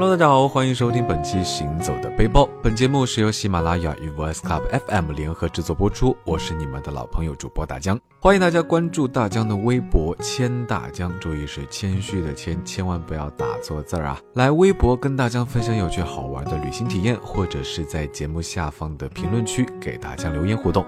Hello，大家好，欢迎收听本期《行走的背包》。本节目是由喜马拉雅与 Voice Club FM 联合制作播出。我是你们的老朋友主播大江，欢迎大家关注大江的微博“谦大江”，注意是谦虚的谦，千万不要打错字儿啊！来微博跟大江分享有趣好玩的旅行体验，或者是在节目下方的评论区给大江留言互动。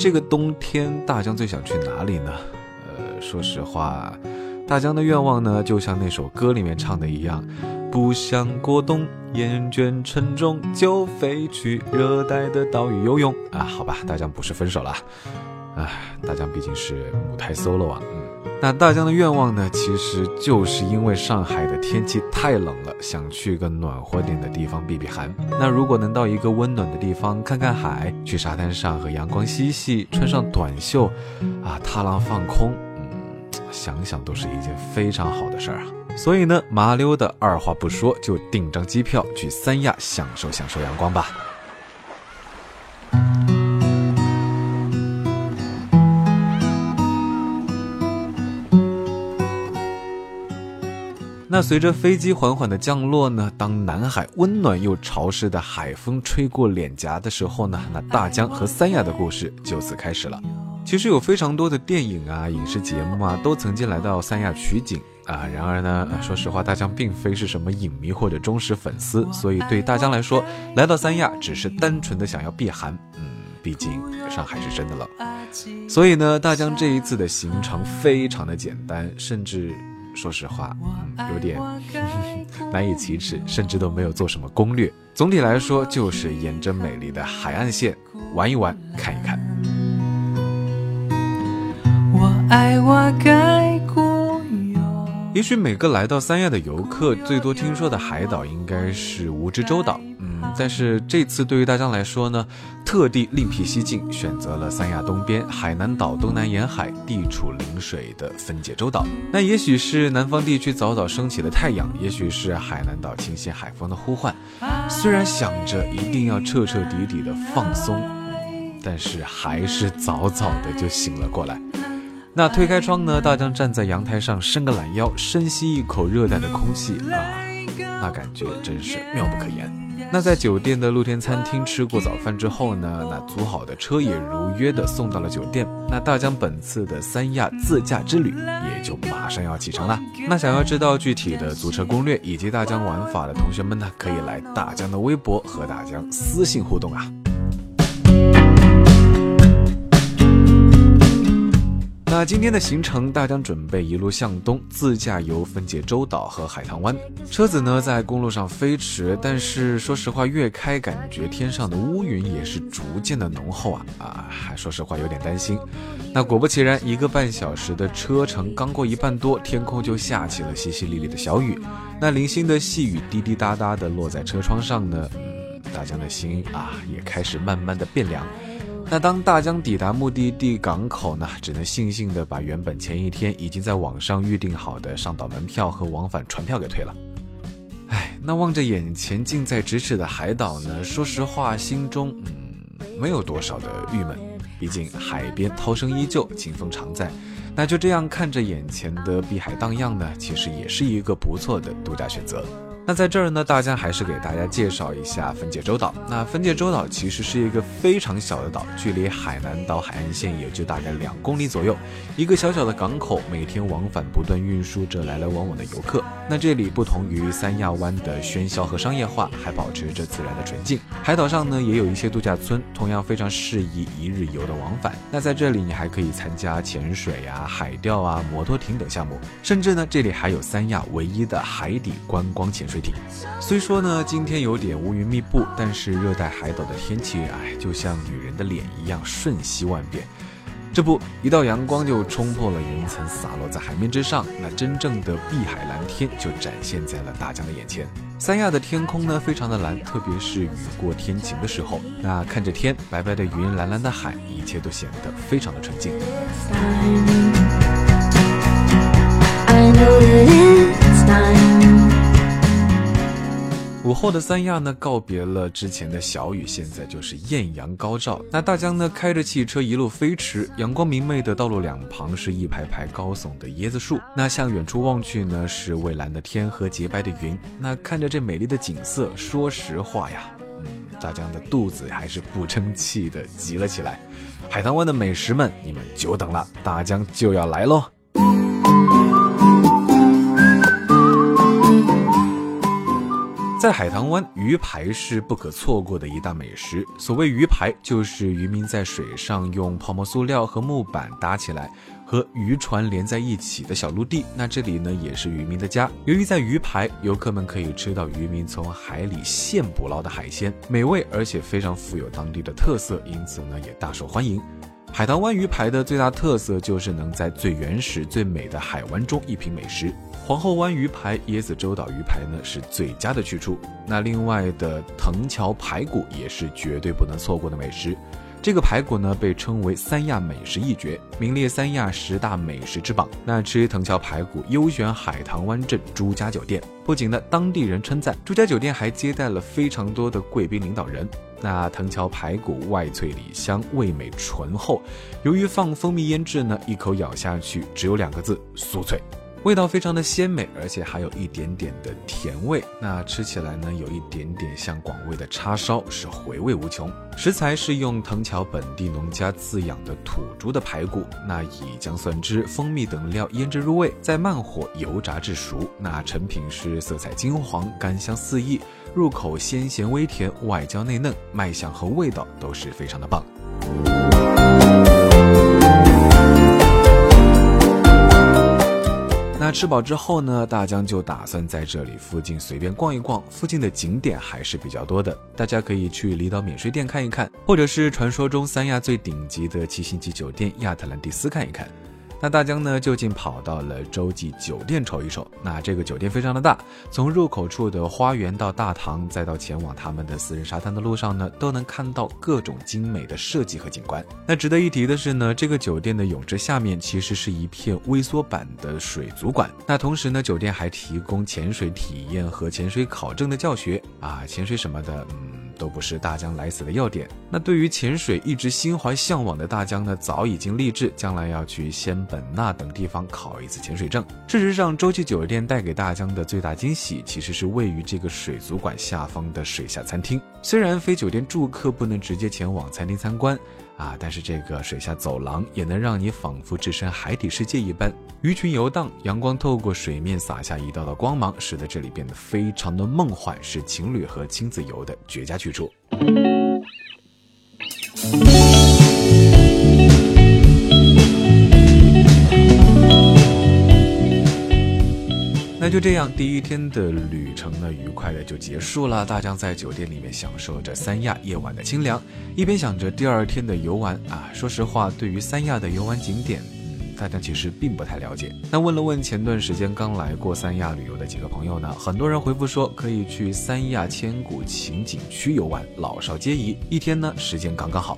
这个冬天大江最想去哪里呢？呃，说实话，大江的愿望呢，就像那首歌里面唱的一样，不想过冬，厌倦沉重，就飞去热带的岛屿游泳啊。好吧，大江不是分手了，唉，大江毕竟是母胎 solo 啊。那大江的愿望呢，其实就是因为上海的天气太冷了，想去个暖和点的地方避避寒。那如果能到一个温暖的地方看看海，去沙滩上和阳光嬉戏，穿上短袖，啊，踏浪放空，嗯，想想都是一件非常好的事儿啊。所以呢，麻溜的二话不说就订张机票去三亚享受享受阳光吧。随着飞机缓缓的降落呢，当南海温暖又潮湿的海风吹过脸颊的时候呢，那大江和三亚的故事就此开始了。其实有非常多的电影啊、影视节目啊，都曾经来到三亚取景啊。然而呢，说实话，大江并非是什么影迷或者忠实粉丝，所以对大江来说，来到三亚只是单纯的想要避寒。嗯，毕竟上海是真的冷，所以呢，大江这一次的行程非常的简单，甚至。说实话，有点 难以启齿，甚至都没有做什么攻略。总体来说，就是沿着美丽的海岸线玩一玩，看一看。也许每个来到三亚的游客，最多听说的海岛应该是蜈支洲岛。但是这次对于大江来说呢，特地另辟蹊径，选择了三亚东边海南岛东南沿海地处临水的分界洲岛。那也许是南方地区早早升起了太阳，也许是海南岛清新海风的呼唤。虽然想着一定要彻彻底底的放松，但是还是早早的就醒了过来。那推开窗呢，大江站在阳台上，伸个懒腰，深吸一口热带的空气啊，那感觉真是妙不可言。那在酒店的露天餐厅吃过早饭之后呢，那租好的车也如约的送到了酒店。那大江本次的三亚自驾之旅也就马上要启程了。那想要知道具体的租车攻略以及大江玩法的同学们呢，可以来大江的微博和大江私信互动啊。那今天的行程，大江准备一路向东，自驾游分界洲岛和海棠湾。车子呢在公路上飞驰，但是说实话，越开感觉天上的乌云也是逐渐的浓厚啊啊！还说实话有点担心。那果不其然，一个半小时的车程刚过一半多，天空就下起了淅淅沥沥的小雨。那零星的细雨滴滴答答的落在车窗上呢，嗯，大江的心啊也开始慢慢的变凉。那当大江抵达目的地港口呢，只能悻悻地把原本前一天已经在网上预订好的上岛门票和往返船票给退了。唉，那望着眼前近在咫尺的海岛呢，说实话，心中嗯没有多少的郁闷，毕竟海边涛声依旧，清风常在。那就这样看着眼前的碧海荡漾呢，其实也是一个不错的度假选择。那在这儿呢，大家还是给大家介绍一下分界洲岛。那分界洲岛其实是一个非常小的岛，距离海南岛海岸线也就大概两公里左右。一个小小的港口，每天往返不断运输着来来往往的游客。那这里不同于三亚湾的喧嚣和商业化，还保持着自然的纯净。海岛上呢，也有一些度假村，同样非常适宜一日游的往返。那在这里，你还可以参加潜水啊、海钓啊、摩托艇等项目，甚至呢，这里还有三亚唯一的海底观光潜水艇。虽说呢，今天有点乌云密布，但是热带海岛的天气，哎，就像女人的脸一样瞬息万变。这不，一道阳光就冲破了云层，洒落在海面之上，那真正的碧海蓝天就展现在了大家的眼前。三亚的天空呢，非常的蓝，特别是雨过天晴的时候，那看着天，白白的云，蓝蓝的海，一切都显得非常的纯净。午后的三亚呢，告别了之前的小雨，现在就是艳阳高照。那大江呢，开着汽车一路飞驰，阳光明媚的道路两旁是一排排高耸的椰子树。那向远处望去呢，是蔚蓝的天和洁白的云。那看着这美丽的景色，说实话呀，嗯，大江的肚子还是不争气的急了起来。海棠湾的美食们，你们久等了，大江就要来喽！在海棠湾，鱼排是不可错过的一大美食。所谓鱼排，就是渔民在水上用泡沫塑料和木板搭起来，和渔船连在一起的小陆地。那这里呢，也是渔民的家。由于在鱼排，游客们可以吃到渔民从海里现捕捞的海鲜，美味而且非常富有当地的特色，因此呢，也大受欢迎。海棠湾鱼排的最大特色就是能在最原始、最美的海湾中一品美食。皇后湾鱼排、椰子洲岛鱼排呢是最佳的去处。那另外的藤桥排骨也是绝对不能错过的美食。这个排骨呢被称为三亚美食一绝，名列三亚十大美食之榜。那吃藤桥排骨，优选海棠湾镇朱家酒店。不仅呢当地人称赞，朱家酒店还接待了非常多的贵宾领导人。那藤桥排骨外脆里香，味美醇厚。由于放蜂蜜腌制呢，一口咬下去只有两个字：酥脆。味道非常的鲜美，而且还有一点点的甜味。那吃起来呢，有一点点像广味的叉烧，是回味无穷。食材是用藤桥本地农家饲养的土猪的排骨，那以姜蒜汁、蜂蜜等料腌制入味，再慢火油炸至熟。那成品是色彩金黄，干香四溢，入口鲜咸微甜，外焦内嫩，卖相和味道都是非常的棒。吃饱之后呢，大江就打算在这里附近随便逛一逛。附近的景点还是比较多的，大家可以去离岛免税店看一看，或者是传说中三亚最顶级的七星级酒店亚特兰蒂斯看一看。那大江呢，就近跑到了洲际酒店瞅一瞅。那这个酒店非常的大，从入口处的花园到大堂，再到前往他们的私人沙滩的路上呢，都能看到各种精美的设计和景观。那值得一提的是呢，这个酒店的泳池下面其实是一片微缩版的水族馆。那同时呢，酒店还提供潜水体验和潜水考证的教学啊，潜水什么的，嗯。都不是大江来此的要点。那对于潜水一直心怀向往的大江呢，早已经立志将来要去仙本那等地方考一次潜水证。事实上，洲际酒店带给大江的最大惊喜，其实是位于这个水族馆下方的水下餐厅。虽然非酒店住客不能直接前往餐厅参观。啊！但是这个水下走廊也能让你仿佛置身海底世界一般，鱼群游荡，阳光透过水面洒下一道道光芒，使得这里变得非常的梦幻，是情侣和亲子游的绝佳去处。就这样，第一天的旅程呢，愉快的就结束了。大江在酒店里面享受着三亚夜晚的清凉，一边想着第二天的游玩啊。说实话，对于三亚的游玩景点，嗯，大家其实并不太了解。那问了问前段时间刚来过三亚旅游的几个朋友呢，很多人回复说可以去三亚千古情景区游玩，老少皆宜，一天呢时间刚刚好。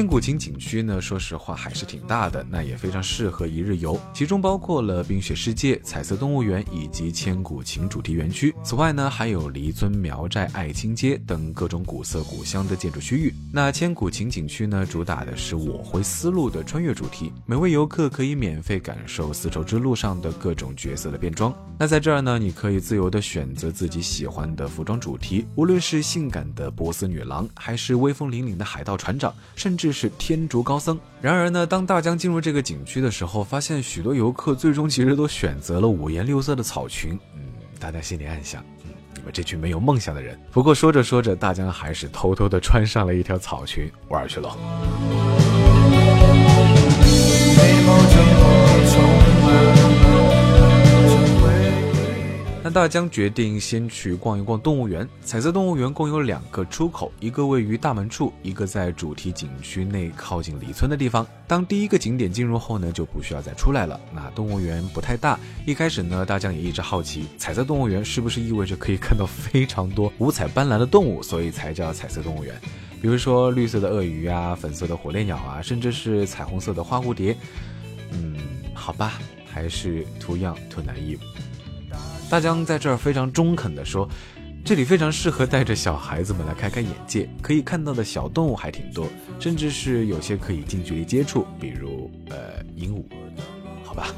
千古情景区呢，说实话还是挺大的，那也非常适合一日游。其中包括了冰雪世界、彩色动物园以及千古情主题园区。此外呢，还有黎村苗寨、爱青街等各种古色古香的建筑区域。那千古情景区呢，主打的是我回丝路的穿越主题，每位游客可以免费感受丝绸之路上的各种角色的变装。那在这儿呢，你可以自由的选择自己喜欢的服装主题，无论是性感的波斯女郎，还是威风凛凛的海盗船长，甚至。是天竺高僧。然而呢，当大江进入这个景区的时候，发现许多游客最终其实都选择了五颜六色的草裙。嗯，大家心里暗想，嗯，你们这群没有梦想的人。不过说着说着，大江还是偷偷的穿上了一条草裙玩去了。大江决定先去逛一逛动物园。彩色动物园共有两个出口，一个位于大门处，一个在主题景区内靠近里村的地方。当第一个景点进入后呢，就不需要再出来了。那动物园不太大，一开始呢，大江也一直好奇，彩色动物园是不是意味着可以看到非常多五彩斑斓的动物，所以才叫彩色动物园。比如说绿色的鳄鱼啊，粉色的火烈鸟啊，甚至是彩虹色的花蝴蝶。嗯，好吧，还是 too young too naive。大江在这儿非常中肯的说。这里非常适合带着小孩子们来开开眼界，可以看到的小动物还挺多，甚至是有些可以近距离接触，比如呃鹦鹉，好吧？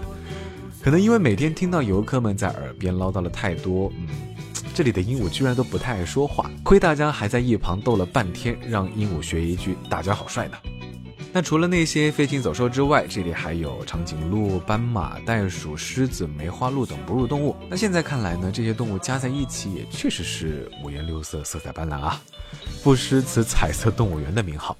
可能因为每天听到游客们在耳边唠叨了太多，嗯，这里的鹦鹉居然都不太爱说话，亏大家还在一旁逗了半天，让鹦鹉学一句“大家好帅”呢。那除了那些飞禽走兽之外，这里还有长颈鹿、斑马、袋鼠、狮子、梅花鹿等哺乳动物。那现在看来呢，这些动物加在一起也确实是五颜六色、色彩斑斓啊，不失此彩色动物园的名号。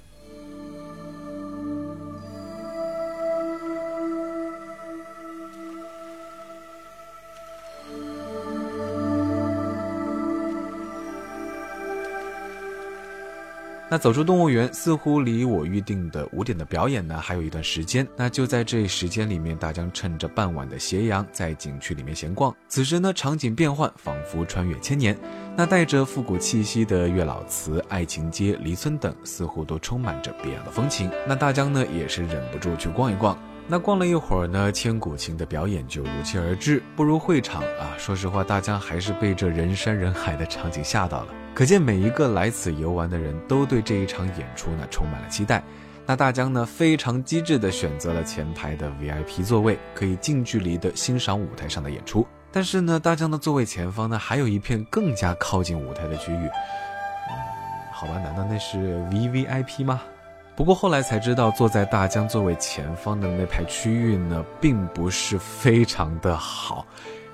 那走出动物园，似乎离我预定的五点的表演呢，还有一段时间。那就在这时间里面，大江趁着傍晚的斜阳，在景区里面闲逛。此时呢，场景变换，仿佛穿越千年。那带着复古气息的月老祠、爱情街、梨村等，似乎都充满着别样的风情。那大江呢，也是忍不住去逛一逛。那逛了一会儿呢，千古情的表演就如期而至。步入会场啊，说实话，大江还是被这人山人海的场景吓到了。可见每一个来此游玩的人都对这一场演出呢充满了期待。那大江呢非常机智的选择了前排的 VIP 座位，可以近距离的欣赏舞台上的演出。但是呢，大江的座位前方呢还有一片更加靠近舞台的区域。好吧，难道那是 VVIP 吗？不过后来才知道，坐在大疆座位前方的那排区域呢，并不是非常的好。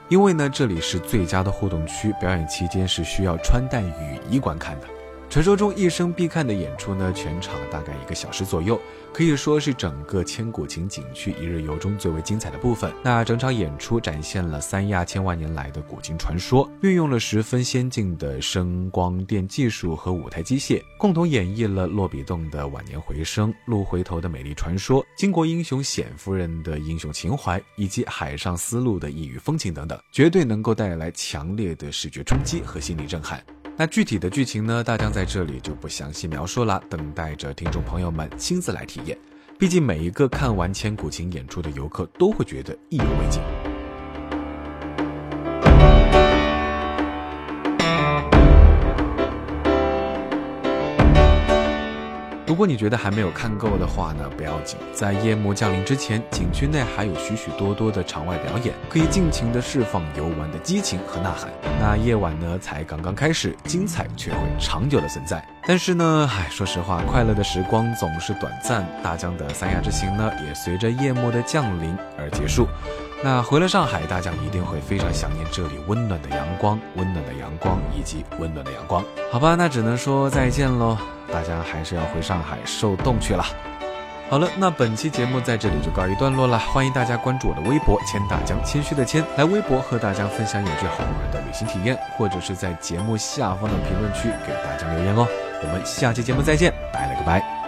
因为呢，这里是最佳的互动区，表演期间是需要穿戴雨衣观看的。传说中一生必看的演出呢，全场大概一个小时左右，可以说是整个千古情景区一日游中最为精彩的部分。那整场演出展现了三亚千万年来的古今传说，运用了十分先进的声光电技术和舞台机械，共同演绎了洛比洞的晚年回声、鹿回头的美丽传说、巾帼英雄冼夫人的英雄情怀，以及海上丝路的异域风情等等，绝对能够带来强烈的视觉冲击和心理震撼。那具体的剧情呢？大江在这里就不详细描述了，等待着听众朋友们亲自来体验。毕竟每一个看完千古情演出的游客都会觉得意犹未尽。如果你觉得还没有看够的话呢，不要紧，在夜幕降临之前，景区内还有许许多多的场外表演，可以尽情的释放游玩的激情和呐喊。那夜晚呢，才刚刚开始，精彩却会长久的存在。但是呢，唉，说实话，快乐的时光总是短暂。大江的三亚之行呢，也随着夜幕的降临而结束。那回了上海，大家一定会非常想念这里温暖的阳光、温暖的阳光以及温暖的阳光。好吧，那只能说再见喽。大家还是要回上海受冻去了。好了，那本期节目在这里就告一段落了。欢迎大家关注我的微博“千大江”，谦虚的谦，来微博和大家分享有趣好玩的旅行体验，或者是在节目下方的评论区给大家留言哦。我们下期节目再见，拜了个拜。